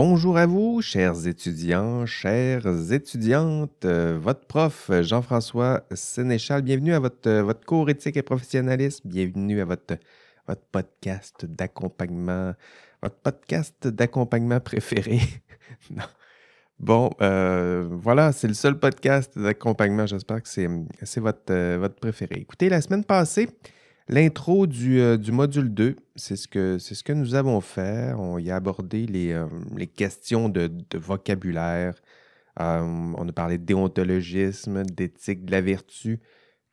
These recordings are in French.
Bonjour à vous, chers étudiants, chères étudiantes. Euh, votre prof, Jean-François Sénéchal, bienvenue à votre, euh, votre cours éthique et professionnalisme. Bienvenue à votre, votre podcast d'accompagnement, votre podcast d'accompagnement préféré. non. Bon, euh, voilà, c'est le seul podcast d'accompagnement. J'espère que c'est votre, votre préféré. Écoutez, la semaine passée, L'intro du, euh, du, module 2, c'est ce, que, nous avons fait. On y a abordé les, euh, questions de, vocabulaire. Euh, on a parlé de déontologisme, d'éthique de la vertu,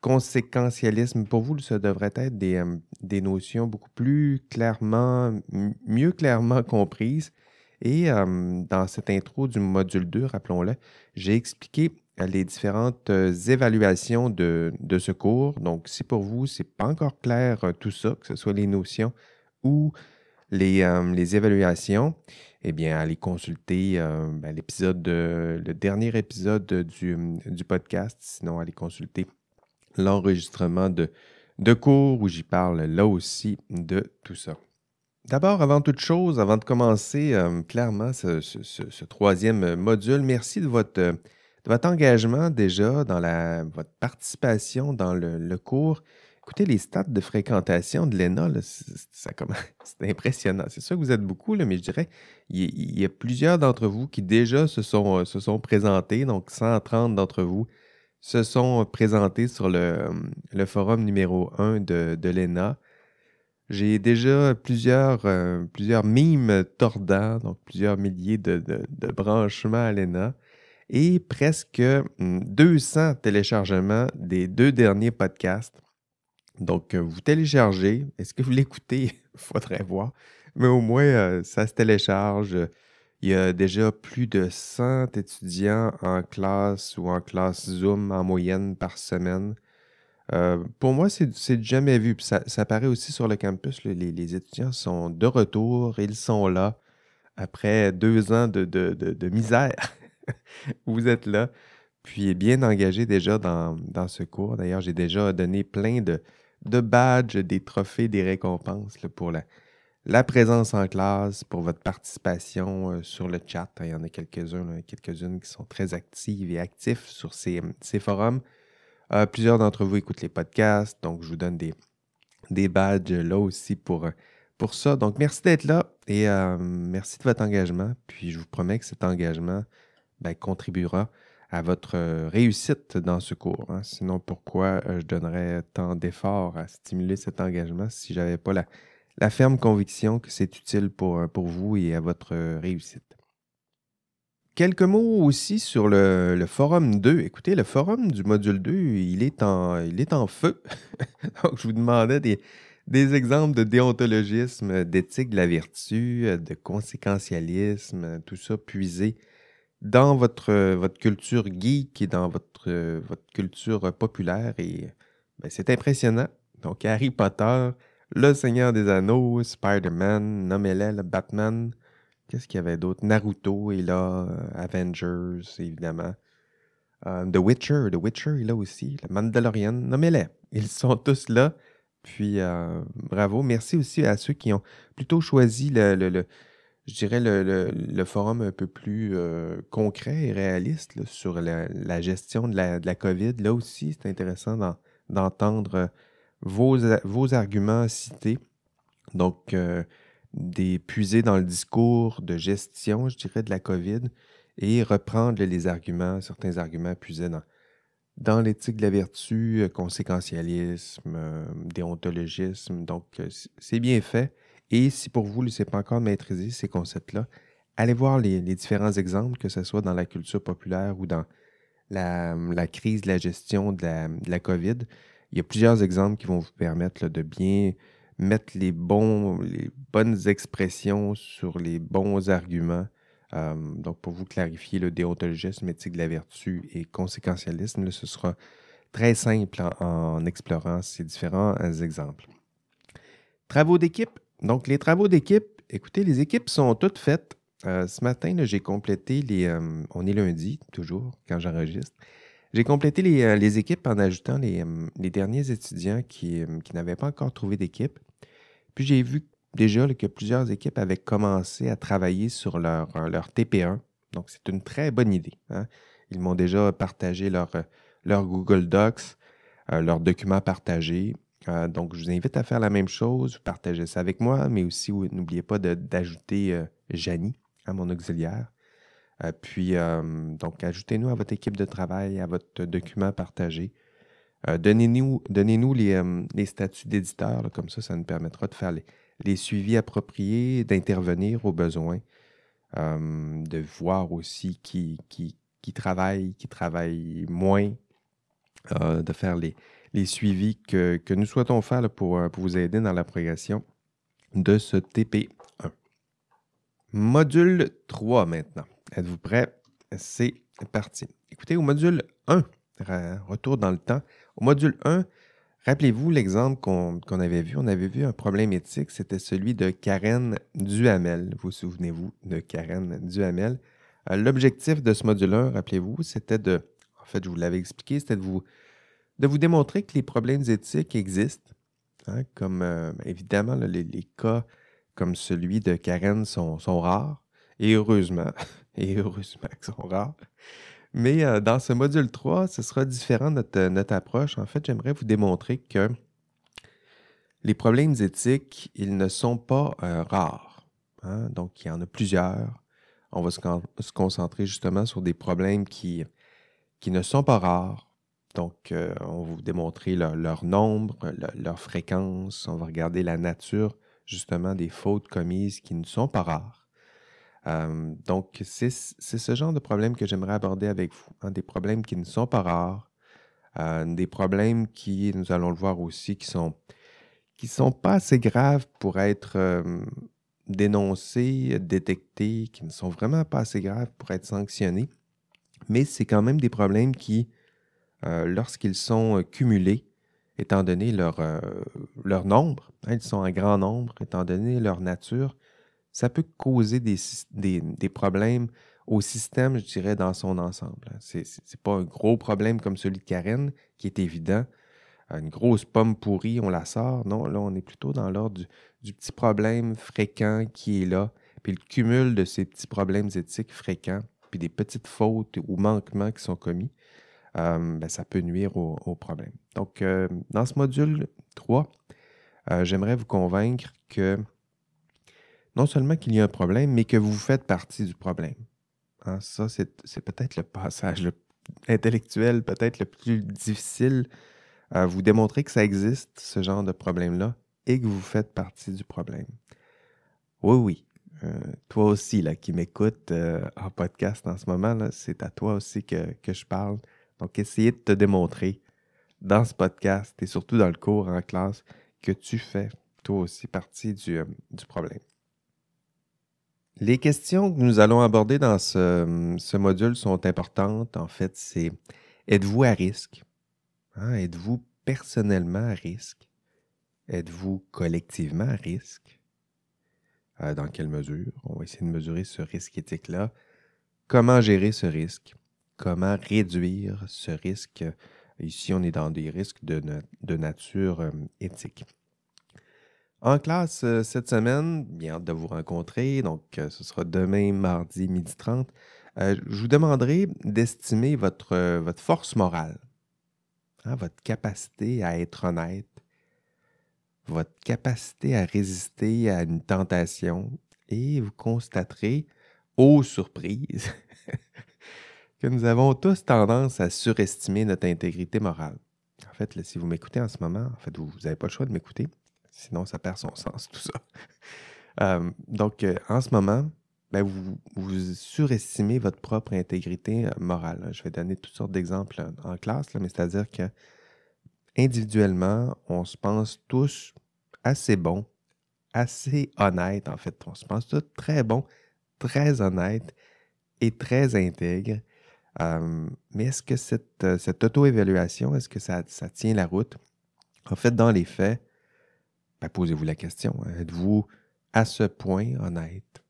conséquentialisme. Pour vous, ça devrait être des, des notions beaucoup plus clairement, mieux clairement comprises. Et dans cette intro du module 2, rappelons-le, j'ai expliqué les différentes euh, évaluations de, ce cours. Donc, si pour vous, ce n'est pas encore clair euh, tout ça, que ce soit les notions ou les, euh, évaluations, eh bien, allez consulter ben, l'épisode, le dernier épisode du, podcast. Sinon, allez consulter l'enregistrement de, de cours où j'y parle là aussi de tout ça. D'abord, avant toute chose, avant de commencer clairement ce, troisième module, merci de votre votre engagement déjà dans la, votre participation dans le, cours. Écoutez, les stats de fréquentation de l'ENA, c'est impressionnant. C'est sûr que vous êtes beaucoup, là, mais je dirais il, y a plusieurs d'entre vous qui déjà se sont, euh, se sont présentés. Donc, 130 d'entre vous se sont présentés sur le, le forum numéro 1 de, de l'ENA. J'ai déjà plusieurs, euh, plusieurs mimes tordants, donc plusieurs milliers de, de branchements à l'ENA et presque 200 hmm, téléchargements des deux derniers podcasts. Donc, euh, vous téléchargez. Est-ce que vous l'écoutez? Faudrait voir. Mais au moins, euh, ça se télécharge. Il y a déjà plus de 100 étudiants en classe ou en classe Zoom en moyenne par semaine. Euh, pour moi, c'est jamais vu. ça, ça apparaît aussi sur le campus. les, étudiants sont de retour. Ils sont là après deux ans de misère. vous êtes là, puis bien engagé déjà dans, ce cours. D'ailleurs, j'ai déjà donné plein de, de badges, des trophées, des récompenses pour la, la présence en classe, pour votre participation euh, sur le chat. Il y en a quelques-uns, quelques-unes qui sont très actives et actifs sur ces, forums. Euh, plusieurs d'entre vous écoutent les podcasts, donc je vous donne des, des badges là aussi pour, pour ça. Donc merci d'être là et euh, merci de votre engagement. Puis je vous promets que cet engagement ben, contribuera à votre euh, réussite dans ce cours. Hein. Sinon, pourquoi euh, je donnerais tant d'efforts à stimuler cet engagement si je n'avais pas la, ferme conviction que c'est utile pour, euh, vous et à votre réussite? Quelques mots aussi sur le, forum 2. Écoutez, le forum du module 2, il est en, il est en feu. Donc, je vous demandais des, des exemples de déontologisme, d'éthique de la vertu, de conséquentialisme, tout ça puisé dans votre, votre culture geek et dans votre, votre culture populaire. Et ben, c'est impressionnant. Donc, Harry Potter, Le Seigneur des Anneaux, Spider-Man, nommez Batman. Qu'est-ce qu'il y avait d'autre? Naruto est là, euh, Avengers, évidemment. Euh, The Witcher, The Witcher est là aussi. Le Mandalorian, nommez-les. Ils sont tous là. Puis, euh, bravo. Merci aussi à ceux qui ont plutôt choisi le je dirais, le, forum un peu plus euh, concret et réaliste sur la, gestion de la, COVID. Là aussi, c'est intéressant d'entendre vos, vos, arguments cités. Donc, euh, des puiser dans le discours de gestion, je dirais, de la COVID et reprendre les arguments, certains arguments puisés dans, dans l'éthique de la vertu, euh, conséquentialisme, déontologisme. Donc, c'est bien fait. Et si pour vous, ce n'est pas encore maîtrisé ces concepts-là, allez voir les, différents exemples, que ce soit dans la culture populaire ou dans la, crise de la gestion de la, COVID. Il y a plusieurs exemples qui vont vous permettre de bien mettre les, bons, les bonnes expressions sur les bons arguments. Euh, donc, pour vous clarifier le déontologisme, éthique de la vertu et conséquentialisme, ce sera très simple en explorant ces différents exemples. Travaux d'équipe, donc, les travaux d'équipe, écoutez, les équipes sont toutes faites. Euh, ce matin, j'ai complété les. Euh, on est lundi, toujours, quand j'enregistre. J'ai complété les, euh, équipes en ajoutant les, derniers étudiants qui, n'avaient pas encore trouvé d'équipe. Puis j'ai vu déjà que plusieurs équipes avaient commencé à travailler sur leur, leur TP1. Donc, c'est une très bonne idée. Hein. Ils m'ont déjà partagé leur, leur Google Docs, leurs documents partagés. Donc, je vous invite à faire la même chose, partagez ça avec moi, mais aussi n'oubliez pas d'ajouter Janie à mon auxiliaire. Euh, puis, euh, donc, ajoutez-nous à votre équipe de travail, à votre document partagé. Euh, donnez-nous donnez les, les, statuts d'éditeur, comme ça, ça nous permettra de faire les, suivis appropriés, d'intervenir aux besoins, de voir aussi qui, travaille, qui travaille moins, de faire les, les suivis que, nous souhaitons faire pour, pour vous aider dans la progression de ce TP1. Module 3 maintenant. Êtes-vous prêts? C'est parti. Écoutez, au module 1, retour dans le temps. Au module 1, rappelez-vous l'exemple qu'on avait vu. On avait vu un problème éthique, c'était celui de Karen Duhamel. Vous souvenez-vous de Karen Duhamel? Euh, l'objectif de ce module 1, rappelez-vous, c'était de, en fait, je vous l'avais expliqué, c'était de vous, de vous démontrer que les problèmes éthiques existent. Hein, comme euh, évidemment, les, cas comme celui de Karen sont rares. Et heureusement, et heureusement qu'ils sont rares. Mais euh, dans ce module 3, ce sera différent notre, notre approche. En fait, j'aimerais vous démontrer que les problèmes éthiques, ils ne sont pas euh, rares. Hein. Donc, il y en a plusieurs. On va se, concentrer justement sur des problèmes qui, qui ne sont pas rares. Donc, euh, on va vous démontrer leur, nombre, leur fréquence. On va regarder la nature justement des fautes commises qui ne sont pas rares. Euh, donc, c'est ce genre de problème que j'aimerais aborder avec vous. Hein, des problèmes qui ne sont pas rares, euh, des problèmes qui, nous allons le voir aussi, qui sont qui sont pas assez graves pour être dénoncés, détectés, qui ne sont vraiment pas assez graves pour être sanctionnés. Mais c'est quand même des problèmes qui, lorsqu'ils sont cumulés, étant donné leur, leur nombre, hein, ils sont en grand nombre, étant donné leur nature, ça peut causer des, problèmes au système, je dirais, dans son ensemble. Hein. Ce n'est pas un gros problème comme celui de Karen, qui est évident. Une grosse pomme pourrie, on la sort. Non, là, on est plutôt dans l'ordre du, petit problème fréquent qui est là. Puis le cumul de ces petits problèmes éthiques fréquents, puis des petites fautes ou manquements qui sont commis, euh, ben, ça peut nuire au, problème. Donc, euh, dans ce module 3, euh, j'aimerais vous convaincre que non seulement qu'il y a un problème, mais que vous faites partie du problème. Hein, ça, c'est peut-être le passage intellectuel, peut-être le plus difficile vous démontrer que ça existe, ce genre de problème-là, et que vous faites partie du problème. Oui, oui. Toi aussi, là, qui m'écoute euh, en podcast en ce moment, c'est à toi aussi que, je parle. Donc, essayez de te démontrer dans ce podcast et surtout dans le cours en classe que tu fais toi aussi partie du, euh, problème. Les questions que nous allons aborder dans ce, module sont importantes. En fait, c'est êtes-vous à risque? Hein? Êtes-vous personnellement à risque? Êtes-vous collectivement à risque? Euh, dans quelle mesure? On va essayer de mesurer ce risque éthique-là. Comment gérer ce risque? Comment réduire ce risque? Ici, on est dans des risques de, nature euh, éthique. En classe euh, cette semaine, bien hâte de vous rencontrer. Donc, euh, ce sera demain, mardi, midi 30. Euh, je vous demanderai d'estimer votre, votre force morale, hein, votre capacité à être honnête, votre capacité à résister à une tentation et vous constaterez, aux surprises, nous avons tous tendance à surestimer notre intégrité morale. En fait, si vous m'écoutez en ce moment, en fait, vous n'avez pas le choix de m'écouter. Sinon, ça perd son sens, tout ça. Euh, donc, euh, en ce moment, ben, vous, surestimez votre propre intégrité euh, morale. Je vais donner toutes sortes d'exemples en classe, mais c'est-à-dire que individuellement, on se pense tous assez bons, assez honnêtes, en fait. On se pense tous très bons, très honnêtes et très intègres. Mais est-ce que cette, cette auto-évaluation, est-ce que ça, tient la route? En fait, dans les faits, ben, posez-vous la question. Hein. Êtes-vous à ce point honnête?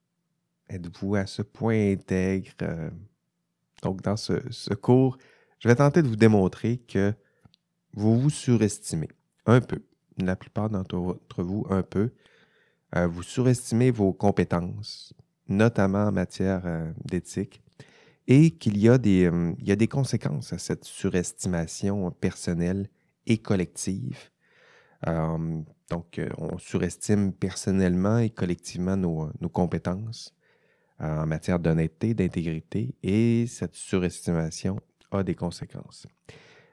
Êtes-vous à ce point intègre? Euh? Donc, dans ce, cours, je vais tenter de vous démontrer que vous vous surestimez un peu. La plupart d'entre vous, un peu. euh, vous surestimez vos compétences, notamment en matière euh, d'éthique, et qu'il y, a des, il y a des conséquences à cette surestimation personnelle et collective. donc, on surestime personnellement et collectivement nos, nos compétences en matière d'honnêteté, d'intégrité, et cette surestimation a des conséquences.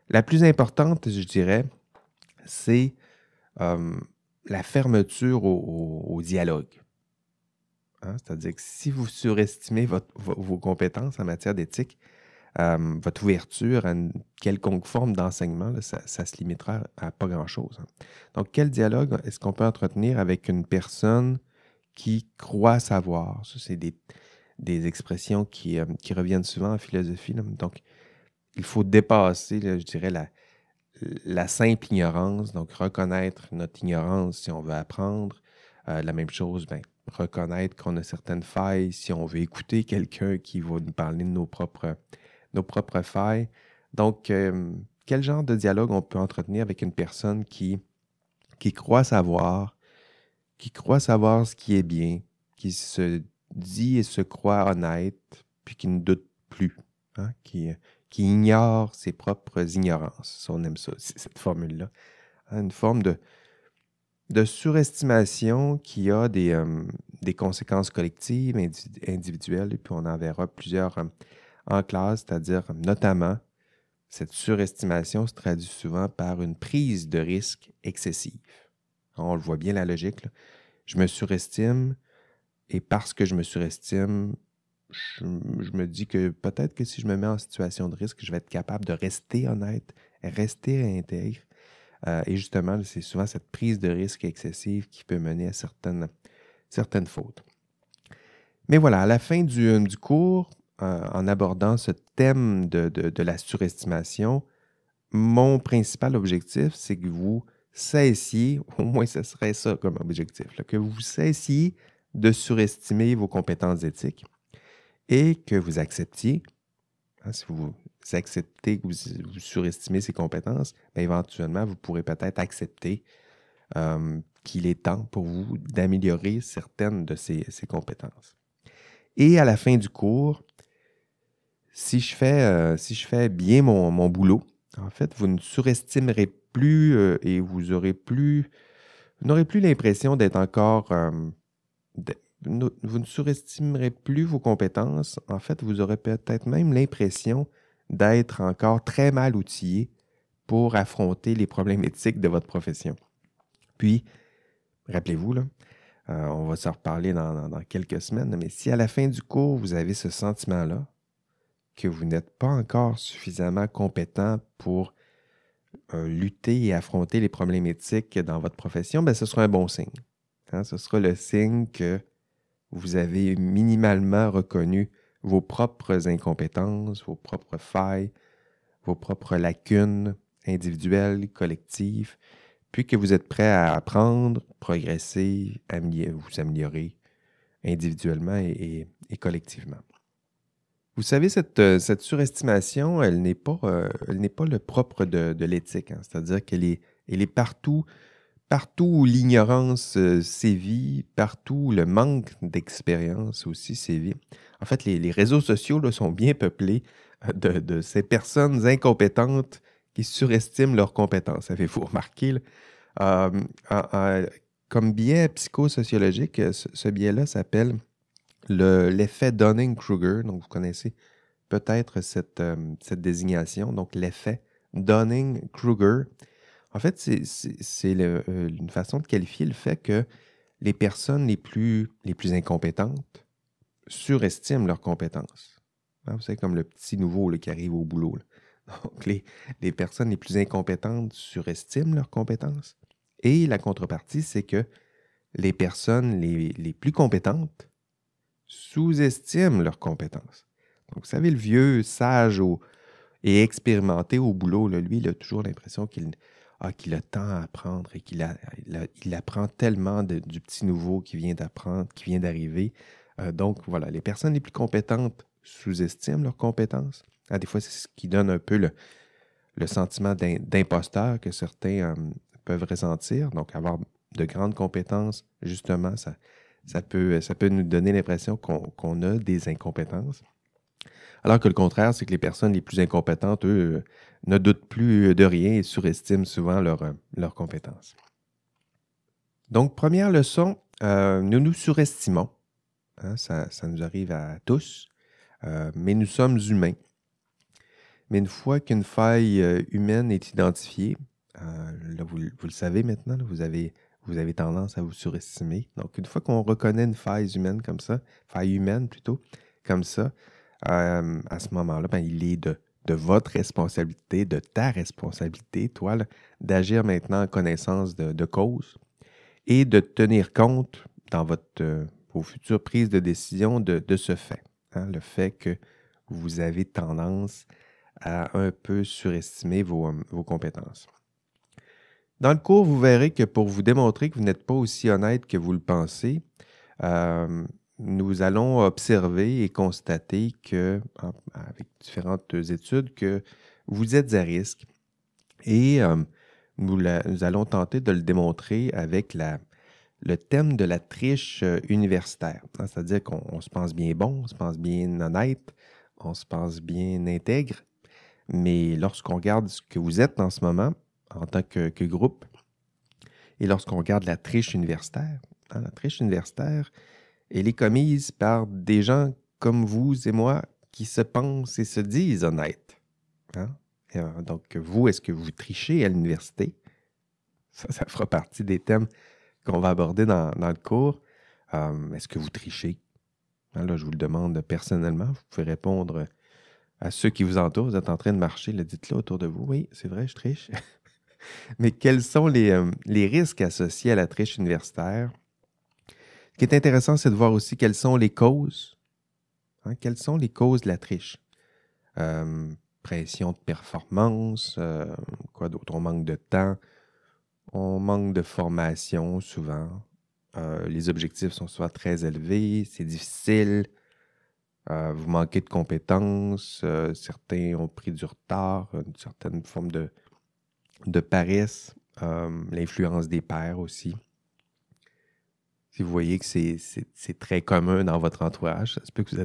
La plus importante, je dirais, c'est la fermeture au, dialogue. Hein, c'est-à-dire que si vous surestimez vos compétences en matière d'éthique, votre ouverture à une quelconque forme d'enseignement, ça, se limitera à pas grand-chose. Hein. Donc, quel dialogue est-ce qu'on peut entretenir avec une personne qui croit savoir? Ça, c'est des, expressions qui, qui, reviennent souvent en philosophie. Donc, il faut dépasser, je dirais, la, la simple ignorance, donc reconnaître notre ignorance si on veut apprendre. Euh, la même chose, ben, reconnaître qu'on a certaines failles si on veut écouter quelqu'un qui va nous parler de nos propres, failles. Donc, euh, quel genre de dialogue on peut entretenir avec une personne qui, croit savoir, qui croit savoir ce qui est bien, qui se dit et se croit honnête, puis qui ne doute plus, hein, qui, qui ignore ses propres ignorances? on aime ça, cette formule-là. Hein, une forme de, de surestimation qui a des, euh, conséquences collectives, individuelles, et puis on en verra plusieurs euh, en classe, c'est-à-dire notamment cette surestimation se traduit souvent par une prise de risque excessive. On le voit bien la logique. Je me surestime et parce que je me surestime, je, me dis que peut-être que si je me mets en situation de risque, je vais être capable de rester honnête, rester intègre. Euh, et justement, c'est souvent cette prise de risque excessive qui peut mener à certaines, certaines fautes. Mais voilà, à la fin du, euh, cours, euh, en abordant ce thème de, la surestimation, mon principal objectif, c'est que vous cessiez, au moins ce serait ça comme objectif, que vous cessiez de surestimer vos compétences éthiques et que vous acceptiez, hein, si vous acceptez que vous, surestimez ses compétences, bien, éventuellement, vous pourrez peut-être accepter euh, qu'il est temps pour vous d'améliorer certaines de ces, compétences. Et à la fin du cours, si je fais, euh, si je fais bien mon, boulot, en fait, vous ne surestimerez plus euh, et vous aurez plus, n'aurez plus l'impression d'être encore, vous ne surestimerez plus vos compétences. En fait, vous aurez peut-être même l'impression d'être encore très mal outillé pour affronter les problèmes éthiques de votre profession. Puis, rappelez-vous, euh, on va s'en reparler dans, quelques semaines, mais si à la fin du cours, vous avez ce sentiment-là, que vous n'êtes pas encore suffisamment compétent pour euh, lutter et affronter les problèmes éthiques dans votre profession, ben, ce sera un bon signe. Hein. Ce sera le signe que vous avez minimalement reconnu vos propres incompétences, vos propres failles, vos propres lacunes individuelles, collectives, puis que vous êtes prêt à apprendre, progresser, vous améliorer individuellement et, collectivement. Vous savez, cette, euh, surestimation, elle n'est pas, euh, le propre de, l'éthique, hein. c'est-à-dire qu'elle est, elle est partout partout où l'ignorance euh, sévit, partout où le manque d'expérience aussi sévit. En fait, les, réseaux sociaux sont bien peuplés euh, de, ces personnes incompétentes qui surestiment leurs compétences. Avez-vous remarqué? Euh, comme biais psychosociologique, ce, biais-là s'appelle l'effet Dunning-Kruger. Donc, vous connaissez peut-être cette, cette désignation. Donc, l'effet Dunning-Kruger en fait, c'est euh, une façon de qualifier le fait que les personnes les plus, incompétentes surestiment leurs compétences. Hein, vous savez, comme le petit nouveau qui arrive au boulot. Donc, les, personnes les plus incompétentes surestiment leurs compétences. Et la contrepartie, c'est que les personnes les, les plus compétentes sous-estiment leurs compétences. Donc, vous savez, le vieux sage et expérimenté au boulot, lui, il a toujours l'impression qu'il ah, qu'il a tant à apprendre et qu'il il apprend tellement du petit nouveau qui vient d'apprendre, qui vient d'arriver. Euh, donc, voilà, les personnes les plus compétentes sous-estiment leurs compétences. Ah, des fois, c'est ce qui donne un peu le, sentiment d'imposteur que certains euh, peuvent ressentir. Donc, avoir de grandes compétences, justement, ça peut nous donner l'impression qu'on a des incompétences. Alors que le contraire, c'est que les personnes les plus incompétentes, eux, ne doutent plus de rien et surestiment souvent leurs compétences. Donc, première leçon, euh, nous nous surestimons. Hein, ça, nous arrive à tous, euh, mais nous sommes humains. Mais une fois qu'une faille euh, humaine est identifiée, là, vous, le savez maintenant, vous, avez, vous avez tendance à vous surestimer. Donc, une fois qu'on reconnaît une faille humaine comme ça, faille humaine plutôt, comme ça, à ce moment-là, ben, il est de, votre responsabilité, de ta responsabilité, toi, d'agir maintenant en connaissance de cause et de tenir compte dans euh, vos futures prises de décision de, ce fait. Hein, le fait que vous avez tendance à un peu surestimer vos, euh, vos, compétences. Dans le cours, vous verrez que pour vous démontrer que vous n'êtes pas aussi honnête que vous le pensez, euh, nous allons observer et constater que, avec différentes études, que vous êtes à risque. Et nous, allons tenter de le démontrer avec le thème de la triche euh, universitaire. Hein, c'est-à-dire qu'on se pense bien bon, on se pense bien honnête, on se pense bien intègre, mais lorsqu'on regarde ce que vous êtes en ce moment en tant que, groupe, et lorsqu'on regarde la triche universitaire, hein, la triche universitaire, elle est commise par des gens comme vous et moi qui se pensent et se disent honnêtes. Hein? Euh, donc, vous, est-ce que vous trichez à l'université? Ça, ça fera partie des thèmes qu'on va aborder dans, le cours. Euh, est-ce que vous trichez? Hein, là, je vous le demande personnellement. Vous pouvez répondre à ceux qui vous entourent. Vous êtes en train de marcher, dites-le autour de vous. Oui, c'est vrai, je triche. Mais quels sont euh, les, risques associés à la triche universitaire? Ce qui est intéressant, c'est de voir aussi quelles sont les causes. Hein, quelles sont les causes de la triche? pression de performance, euh, quoi d'autre? On manque de temps, on manque de formation souvent. Euh, les objectifs sont soit très élevés, c'est difficile. Euh, vous manquez de compétences. certains ont pris du retard, une certaine forme de, de paresse. L'influence des pairs aussi. Si vous voyez que c'est très commun dans votre entourage, ça se peut que vous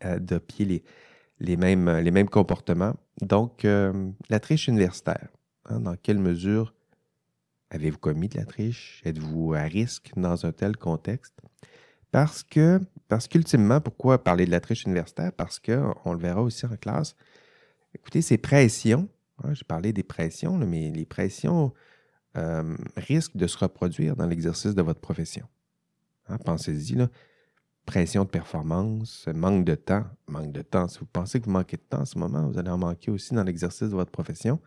adoptiez les, les mêmes, les mêmes comportements. Donc, euh, la triche universitaire. Hein, dans quelle mesure avez-vous commis de la triche? Êtes-vous à risque dans un tel contexte? Parce que, parce qu'ultimement, pourquoi parler de la triche universitaire? Parce qu'on le verra aussi en classe. Écoutez, ces pressions, hein, j'ai parlé des pressions, mais les pressions euh, risquent de se reproduire dans l'exercice de votre profession. Hein, pensez-y, pression de performance, manque de temps. Manque de temps. Si vous pensez que vous manquez de temps en ce moment, vous allez en manquer aussi dans l'exercice de votre profession.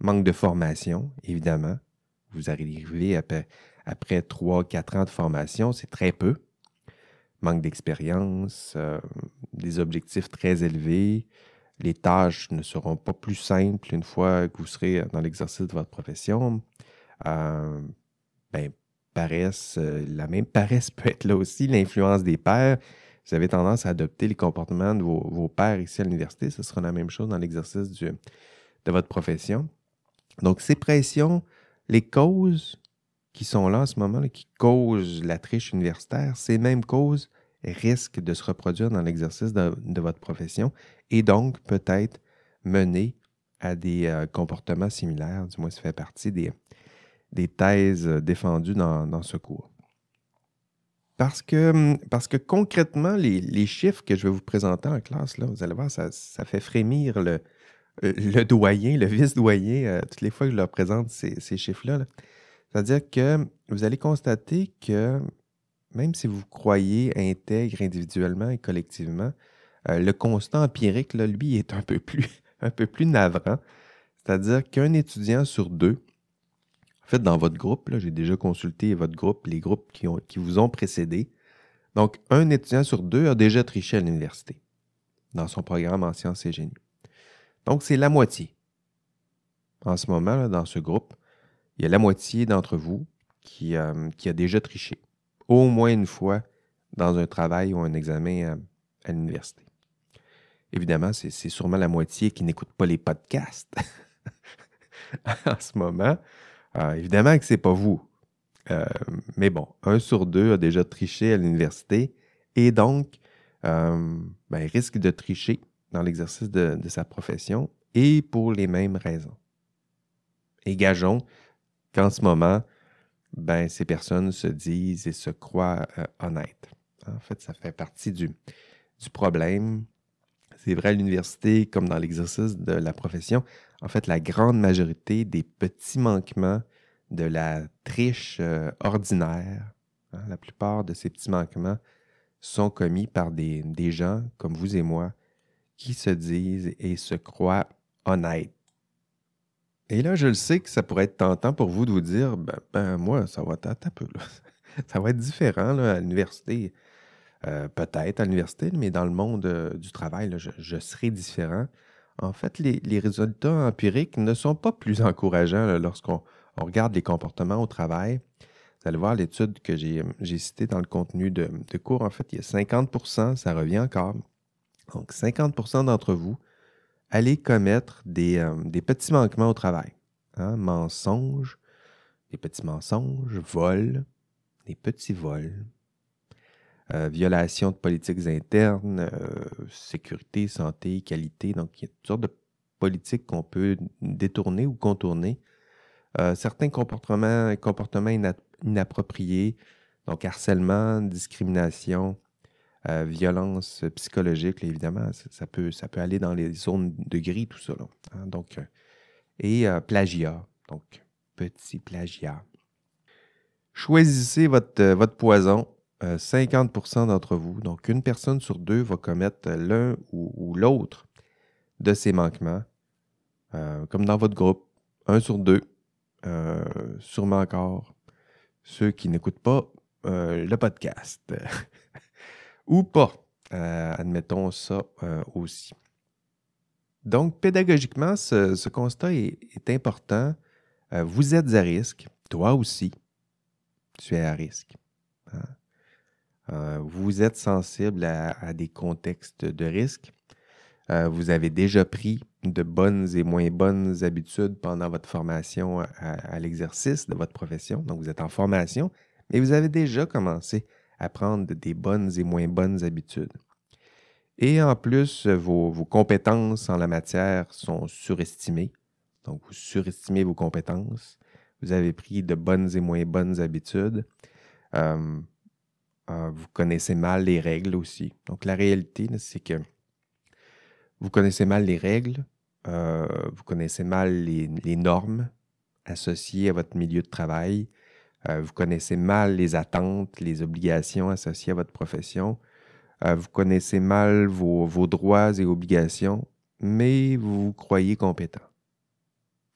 Manque de formation, évidemment. Vous arrivez après, après 3-4 ans de formation, c'est très peu. Manque d'expérience, euh, des objectifs très élevés. Les tâches ne seront pas plus simples une fois que vous serez dans l'exercice de votre profession. Euh, ben, paresse, euh, la même paresse peut être là aussi, l'influence des pères. Vous avez tendance à adopter les comportements de vos, pères ici à l'université, ce sera la même chose dans l'exercice de votre profession. Donc, ces pressions, les causes qui sont là en ce moment, qui causent la triche universitaire, ces mêmes causes risquent de se reproduire dans l'exercice de, votre profession et donc peut-être mener à des euh, comportements similaires, du moins ça fait partie des, des thèses euh, défendues dans, ce cours. Parce que, hum, parce que concrètement, les, chiffres que je vais vous présenter en classe, là, vous allez voir, ça, fait frémir le, le doyen, le vice-doyen, euh, toutes les fois que je leur présente ces, chiffres-là. cest à dire que vous allez constater que même si vous croyez intègre individuellement et collectivement, euh, le constat empirique, là, lui, est un peu plus, un peu plus navrant. C'est-à-dire qu'un étudiant sur deux fait, dans votre groupe, j'ai déjà consulté votre groupe, les groupes qui, ont, qui vous ont précédé. Donc, un étudiant sur deux a déjà triché à l'université dans son programme en sciences et génie. Donc, c'est la moitié. En ce moment, dans ce groupe, il y a la moitié d'entre vous qui, euh, qui, a déjà triché, au moins une fois dans un travail ou un examen à, à l'université. Évidemment, c'est sûrement la moitié qui n'écoute pas les podcasts en ce moment. Ah, évidemment que ce n'est pas vous. Euh, mais bon, un sur deux a déjà triché à l'université et donc euh, ben, risque de tricher dans l'exercice de, sa profession et pour les mêmes raisons. Et gageons qu'en ce moment, ben, ces personnes se disent et se croient euh, honnêtes. En fait, ça fait partie du, du problème. C'est vrai à l'université comme dans l'exercice de la profession. En fait, la grande majorité des petits manquements de la triche euh, ordinaire, hein, la plupart de ces petits manquements sont commis par des, des gens comme vous et moi qui se disent et se croient honnêtes. Et là, je le sais que ça pourrait être tentant pour vous de vous dire, ben, ben moi, ça va être un peu, ça va être différent à l'université. Euh, peut-être à l'université, mais dans le monde euh, du travail, je, serai différent. En fait, les, résultats empiriques ne sont pas plus encourageants lorsqu'on regarde les comportements au travail. Vous allez voir l'étude que j'ai citée dans le contenu de, cours. En fait, il y a 50% ça revient encore. Donc, 50% d'entre vous allez commettre des, euh, petits manquements au travail. Hein, mensonges, des petits mensonges, vols, des petits vols, euh, violation de politiques internes, euh, sécurité, santé, qualité. Donc, il y a toutes sortes de politiques qu'on peut détourner ou contourner. Euh, certains comportements, comportements inappropriés, donc harcèlement, discrimination, violence psychologique, évidemment, ça, peut, ça peut aller dans les zones de gris, tout ça. Hein. donc, et plagiat, donc petit plagiat. Choisissez votre, votre poison 50% euh, d'entre vous, donc une personne sur deux va commettre l'un ou, l'autre de ces manquements, euh, comme dans votre groupe, un sur deux, euh, sûrement encore ceux qui n'écoutent pas le podcast, ou pas, admettons ça aussi. Donc, pédagogiquement, ce, constat est, est important. vous êtes à risque, toi aussi, tu es à risque. Hein. Euh, vous êtes sensible à, des contextes de risque. Euh, vous avez déjà pris de bonnes et moins bonnes habitudes pendant votre formation à, l'exercice de votre profession. Donc, vous êtes en formation, mais vous avez déjà commencé à prendre des bonnes et moins bonnes habitudes. Et en plus, vos, compétences en la matière sont surestimées. Donc, vous surestimez vos compétences. Vous avez pris de bonnes et moins bonnes habitudes. Euh, euh, vous connaissez mal les règles aussi. Donc, la réalité, c'est que vous connaissez mal les règles, euh, vous connaissez mal les, normes associées à votre milieu de travail, euh, vous connaissez mal les attentes, les obligations associées à votre profession, vous connaissez mal vos, droits et obligations, mais vous vous croyez compétent.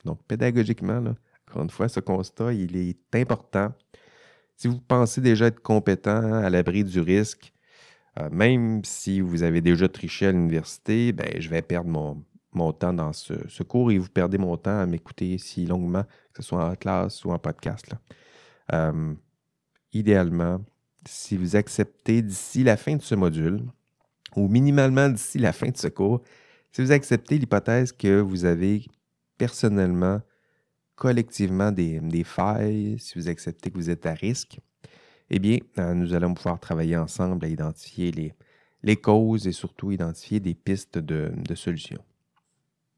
Donc, pédagogiquement, encore une fois, ce constat, il est important si vous pensez déjà être compétent à l'abri du risque, euh, même si vous avez déjà triché à l'université, ben, je vais perdre mon, temps dans ce, cours et vous perdez mon temps à m'écouter si longuement, que ce soit en classe ou en podcast. Euh, idéalement, si vous acceptez d'ici la fin de ce module, ou minimalement d'ici la fin de ce cours, si vous acceptez l'hypothèse que vous avez personnellement collectivement des, failles, si vous acceptez que vous êtes à risque, eh bien, euh, nous allons pouvoir travailler ensemble à identifier les, causes et surtout identifier des pistes de, solutions.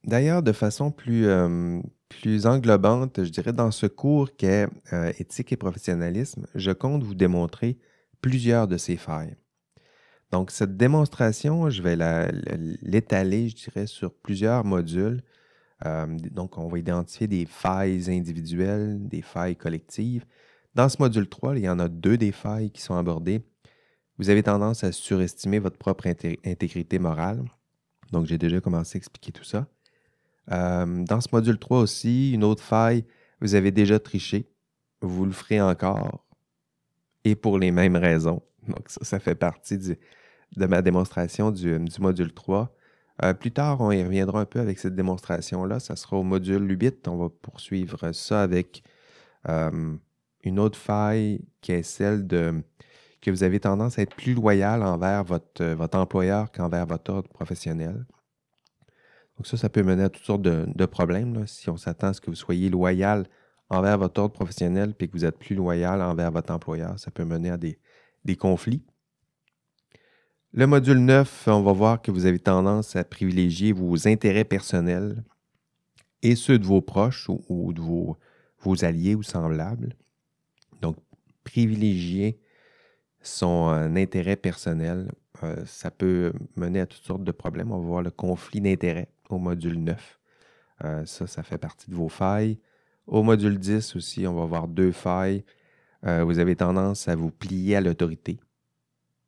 D'ailleurs, de façon plus, euh, plus englobante, je dirais dans ce cours qu'est euh, éthique et professionnalisme, je compte vous démontrer plusieurs de ces failles. Donc, cette démonstration, je vais l'étaler, je dirais, sur plusieurs modules euh, donc, on va identifier des failles individuelles, des failles collectives. Dans ce module 3, il y en a deux des failles qui sont abordées. Vous avez tendance à surestimer votre propre intégrité morale. Donc, j'ai déjà commencé à expliquer tout ça. Euh, dans ce module 3 aussi, une autre faille, vous avez déjà triché. Vous le ferez encore. Et pour les mêmes raisons. Donc, ça, ça fait partie de ma démonstration du, du module 3. Euh, plus tard, on y reviendra un peu avec cette démonstration-là. Ça sera au module 8. On va poursuivre ça avec euh, une autre faille qui est celle de que vous avez tendance à être plus loyal envers votre, euh, votre employeur qu'envers votre ordre professionnel. Donc ça, ça peut mener à toutes sortes de, problèmes. Si on s'attend à ce que vous soyez loyal envers votre ordre professionnel puis que vous êtes plus loyal envers votre employeur. Ça peut mener à des, conflits. Le module 9, on va voir que vous avez tendance à privilégier vos intérêts personnels et ceux de vos proches ou, de vos, alliés ou semblables. Donc, privilégier son euh, intérêt personnel, euh, ça peut mener à toutes sortes de problèmes. On va voir le conflit d'intérêts au module 9. Euh, ça, ça fait partie de vos failles. Au module 10 aussi, on va voir deux failles. Vous avez tendance à vous plier à l'autorité,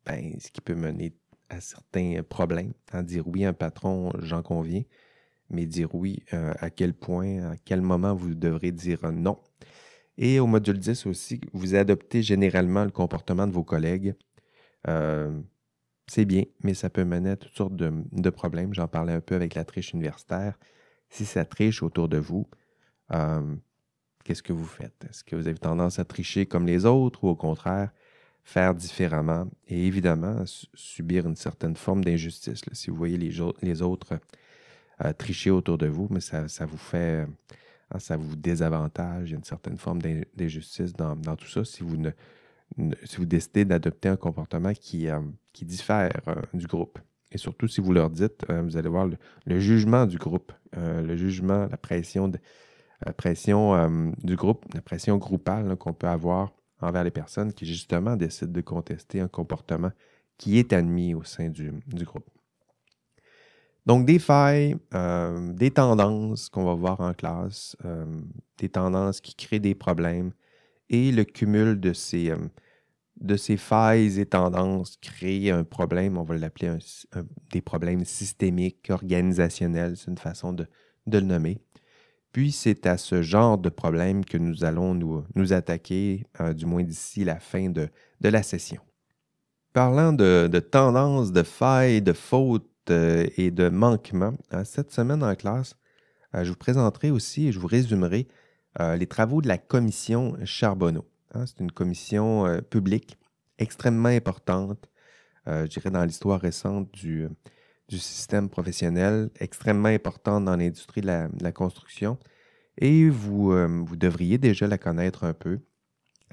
ben, ce qui peut mener à certains problèmes. En dire oui à un patron, j'en conviens, mais dire oui, euh, à quel point, à quel moment vous devrez dire non. Et au module 10 aussi, vous adoptez généralement le comportement de vos collègues. Euh, c'est bien, mais ça peut mener à toutes sortes de, de problèmes. J'en parlais un peu avec la triche universitaire. Si ça triche autour de vous, qu'est-ce que vous faites? Est-ce que vous avez tendance à tricher comme les autres ou au contraire faire différemment et évidemment subir une certaine forme d'injustice? Si vous voyez les, autres euh, tricher autour de vous, mais ça, vous fait, hein, ça vous désavantage, il y a une certaine forme d'injustice dans, tout ça si vous, ne, si vous décidez d'adopter un comportement qui, euh, qui diffère euh, du groupe. Et surtout, si vous leur dites, vous allez voir le, jugement du groupe, le jugement, la pression de, la pression du groupe, la pression groupale qu'on peut avoir envers les personnes qui justement décident de contester un comportement qui est admis au sein du, groupe. Donc des failles, euh, des tendances qu'on va voir en classe, euh, des tendances qui créent des problèmes et le cumul de ces, de ces failles et tendances crée un problème, on va l'appeler des problèmes systémiques, organisationnels, c'est une façon de, de le nommer. Puis c'est à ce genre de problème que nous allons nous, attaquer, euh, du moins d'ici la fin de, la session. Parlant de, de tendances, de failles, de fautes euh, et de manquements, hein, cette semaine en classe, euh, je vous présenterai aussi et je vous résumerai les travaux de la commission Charbonneau. Hein. c'est une commission publique extrêmement importante, je dirais, dans l'histoire récente du, du système professionnel extrêmement importante dans l'industrie de, la, construction et vous, euh, vous devriez déjà la connaître un peu.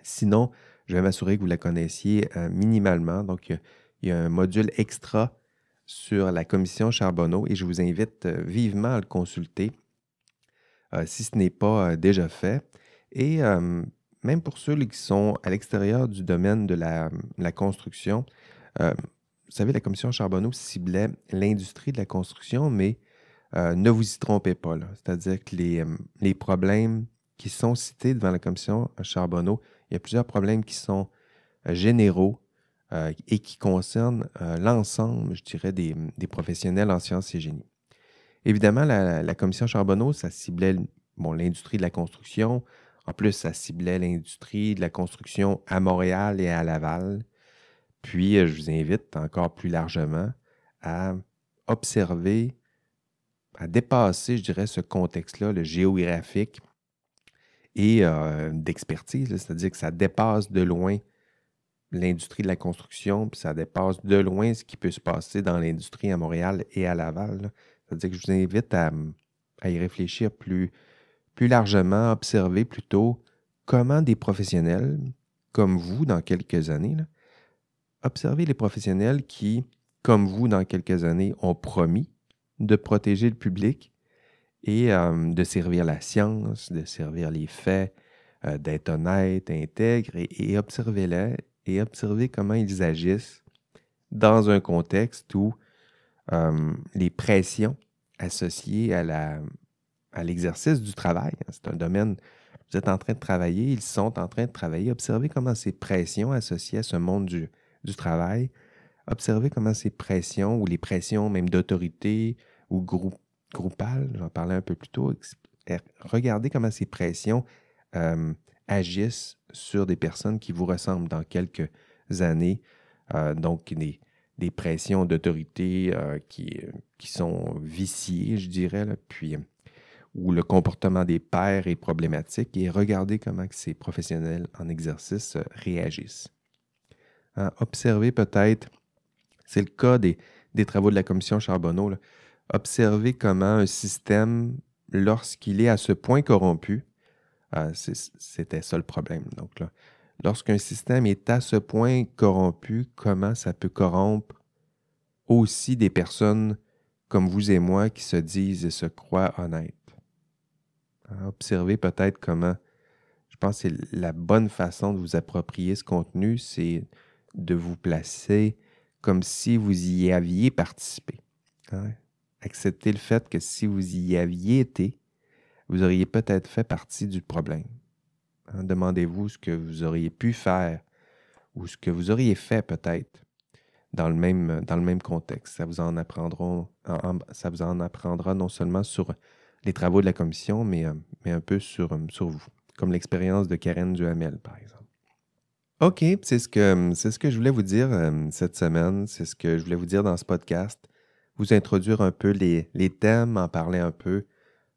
Sinon, je vais m'assurer que vous la connaissiez euh, minimalement. Donc, il y, a un module extra sur la commission Charbonneau et je vous invite euh, vivement à le consulter si ce n'est pas déjà fait. Et même pour ceux qui sont à l'extérieur du domaine de la construction, vous savez, la commission Charbonneau ciblait l'industrie de la construction, mais euh, ne vous y trompez pas. C'est-à-dire que les, euh, les, problèmes qui sont cités devant la commission Charbonneau, il y a plusieurs problèmes qui sont euh, généraux et qui concernent l'ensemble, je dirais, des, professionnels en sciences et génie. Évidemment, la, la commission Charbonneau, ça ciblait bon, l'industrie de la construction. En plus, ça ciblait l'industrie de la construction à Montréal et à Laval. Puis, euh, je vous invite encore plus largement à observer, à dépasser, je dirais, ce contexte-là, le géographique et euh, d'expertise, c'est-à-dire que ça dépasse de loin l'industrie de la construction, puis ça dépasse de loin ce qui peut se passer dans l'industrie à Montréal et à Laval. C'est-à-dire que je vous invite à, y réfléchir plus, plus largement, observer plutôt comment des professionnels comme vous, dans quelques années, observez les professionnels qui, comme vous dans quelques années, ont promis de protéger le public et euh, de servir la science, de servir les faits, euh, d'être honnête, intègre, et, observez-les et observez comment ils agissent dans un contexte où euh, les pressions associées à, à l'exercice du travail, hein, c'est un domaine, vous êtes en train de travailler, ils sont en train de travailler, observez comment ces pressions associées à ce monde du, du travail, observez comment ces pressions ou les pressions même d'autorité ou groupe, groupales, j'en parlais un peu plus tôt, er, regardez comment ces pressions euh, agissent sur des personnes qui vous ressemblent dans quelques années. Euh, donc, des, des pressions d'autorité euh, qui, qui, sont viciées, je dirais, puis où le comportement des pairs est problématique et regardez comment ces professionnels en exercice réagissent observer peut-être, c'est le cas des, travaux de la commission Charbonneau, observer comment un système, lorsqu'il est à ce point corrompu, Euh, c'était ça le problème. Donc là, lorsqu'un système est à ce point corrompu, comment ça peut corrompre aussi des personnes comme vous et moi qui se disent et se croient honnêtes? Hein, observez peut-être comment, je pense que la bonne façon de vous approprier ce contenu, c'est de vous placer comme si vous y aviez participé. Hein? Acceptez le fait que si vous y aviez été, vous auriez peut-être fait partie du problème. Hein, demandez-vous ce que vous auriez pu faire ou ce que vous auriez fait peut-être dans le même, contexte. Ça vous, en apprendra, non seulement sur les travaux de la commission, mais, euh, un peu sur, sur vous, comme l'expérience de Karen Duhamel, par exemple. OK, c'est ce, que, c'est ce que je voulais vous dire euh, cette semaine, c'est ce que je voulais vous dire dans ce podcast, vous introduire un peu les, les thèmes, en parler un peu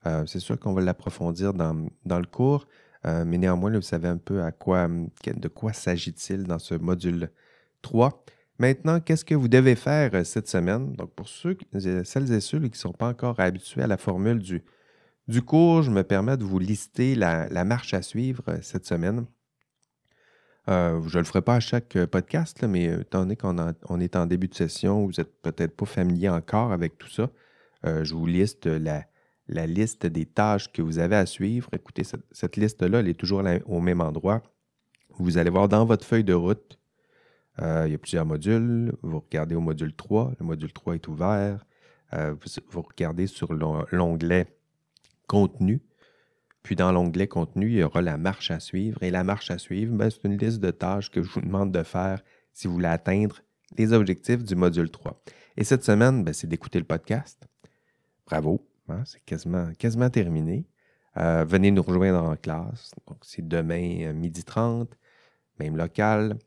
euh, c'est sûr qu'on va l'approfondir dans, le cours, euh, mais néanmoins, vous savez un peu à quoi, de quoi s'agit-il dans ce module 3. Maintenant, qu'est-ce que vous devez faire euh, cette semaine? Donc, pour ceux, celles et ceux qui ne sont pas encore habitués à la formule du, du cours, je me permets de vous lister la, marche à suivre cette semaine. Je ne le ferai pas à chaque podcast, mais étant donné qu'on est en début de session, vous n'êtes peut-être pas familier encore avec tout ça, je vous liste la, liste des tâches que vous avez à suivre. Écoutez, cette, liste-là, elle est toujours au même endroit. Vous allez voir dans votre feuille de route, euh, il y a plusieurs modules. Vous regardez au module 3. Le module 3 est ouvert. Euh, vous, regardez sur l'onglet Contenu. Puis dans l'onglet Contenu, il y aura la marche à suivre. Et la marche à suivre, ben, c'est une liste de tâches que je vous demande de faire si vous voulez atteindre les objectifs du module 3. Et cette semaine, ben, c'est d'écouter le podcast. Bravo. Hein, c'est quasiment, terminé. Euh, venez nous rejoindre en classe. Donc, c'est demain, euh, midi 30, même local.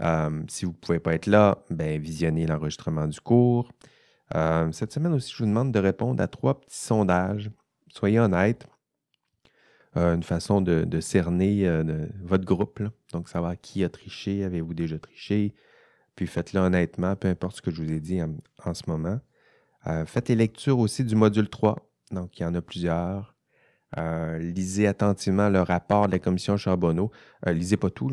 Euh, si vous ne pouvez pas être là, ben, visionnez l'enregistrement du cours. cette semaine aussi, je vous demande de répondre à trois petits sondages. Soyez une façon de, cerner votre groupe. Donc, savoir qui a triché, avez-vous déjà triché? Puis faites-le honnêtement, peu importe ce que je vous ai dit en, ce moment. faites les lectures aussi du module 3. Donc, il y en a plusieurs. Euh, lisez attentivement le rapport de la commission Charbonneau. Euh, lisez pas tout.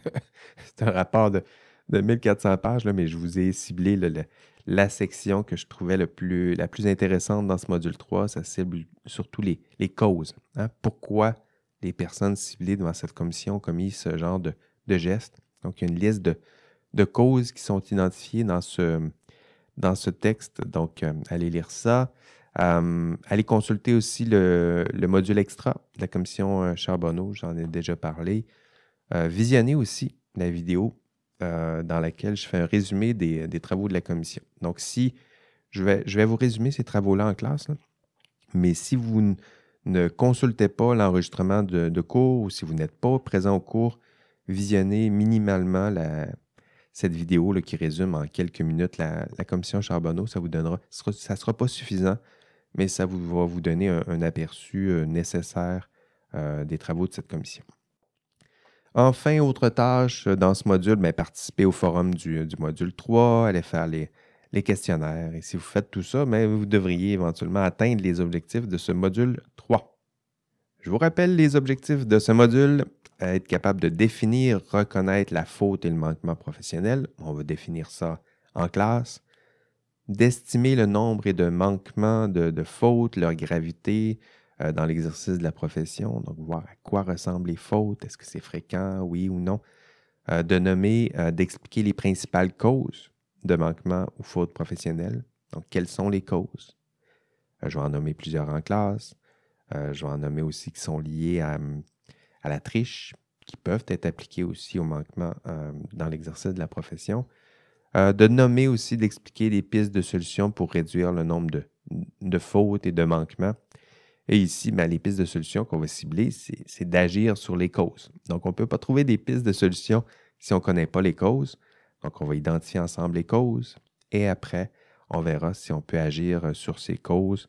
C'est un rapport de, 1400 pages, mais je vous ai ciblé la section que je trouvais la plus intéressante dans ce module 3. Ça cible surtout les, causes. Hein. Pourquoi les personnes ciblées devant cette commission ont commis ce genre de, gestes. Donc, il y a une liste de, causes qui sont identifiées dans ce, texte. Donc, euh, allez lire ça. Euh, allez consulter aussi le, module extra de la commission euh, Charbonneau, j'en ai déjà parlé. Visionnez aussi la vidéo dans laquelle je fais un résumé des, travaux de la commission. Donc, si je vais, je vais vous résumer ces travaux-là en classe, mais si vous ne consultez pas l'enregistrement de, cours ou si vous n'êtes pas présent au cours, visionnez minimalement cette vidéo qui résume en quelques minutes la, commission Charbonneau. Ça vous donnera, ça ne sera pas suffisant mais ça va vous donner un, aperçu euh, nécessaire euh, des travaux de cette commission. Enfin, autre tâche euh, dans ce module, bien, participer au forum du, module 3, aller faire les, questionnaires. Et si vous faites tout ça, bien, vous devriez éventuellement atteindre les objectifs de ce module 3. Je vous rappelle les objectifs de ce module. Être capable de définir, reconnaître la faute et le manquement professionnel. On va définir ça en classe d'estimer le nombre et de manquements de, fautes, leur gravité euh, dans l'exercice de la profession, donc voir à quoi ressemblent les fautes, est-ce que c'est fréquent, oui ou non, euh, de nommer, euh, d'expliquer les principales causes de manquements ou fautes professionnelles, donc quelles sont les causes? je vais en nommer plusieurs en classe, je vais en nommer aussi qui sont liés à, à la triche, qui peuvent être appliqués aussi au manquement dans l'exercice de la profession. De nommer aussi, d'expliquer des pistes de solutions pour réduire le nombre de, fautes et de manquements. Et ici, ben, les pistes de solutions qu'on va cibler, c'est d'agir sur les causes. Donc, on ne peut pas trouver des pistes de solutions si on ne connaît pas les causes. Donc, on va identifier ensemble les causes et après, on verra si on peut agir sur ces causes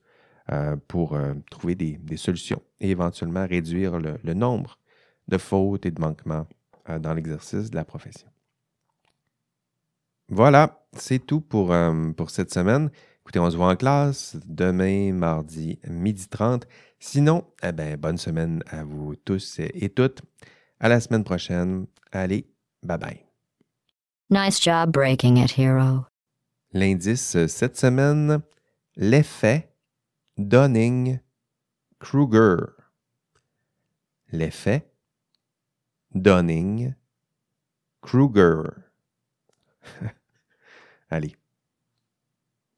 euh, pour euh, trouver des, solutions et éventuellement réduire le, nombre de fautes et de manquements dans l'exercice de la profession. Voilà, c'est tout pour, euh, pour cette semaine. Écoutez, on se voit en classe demain, mardi, midi 30. Sinon, eh ben, bonne semaine à vous tous et toutes. À la semaine prochaine. Allez, bye bye. Nice job breaking it, hero. L'indice cette semaine, l'effet Dunning-Kruger. L'effet Dunning-Kruger. Allez,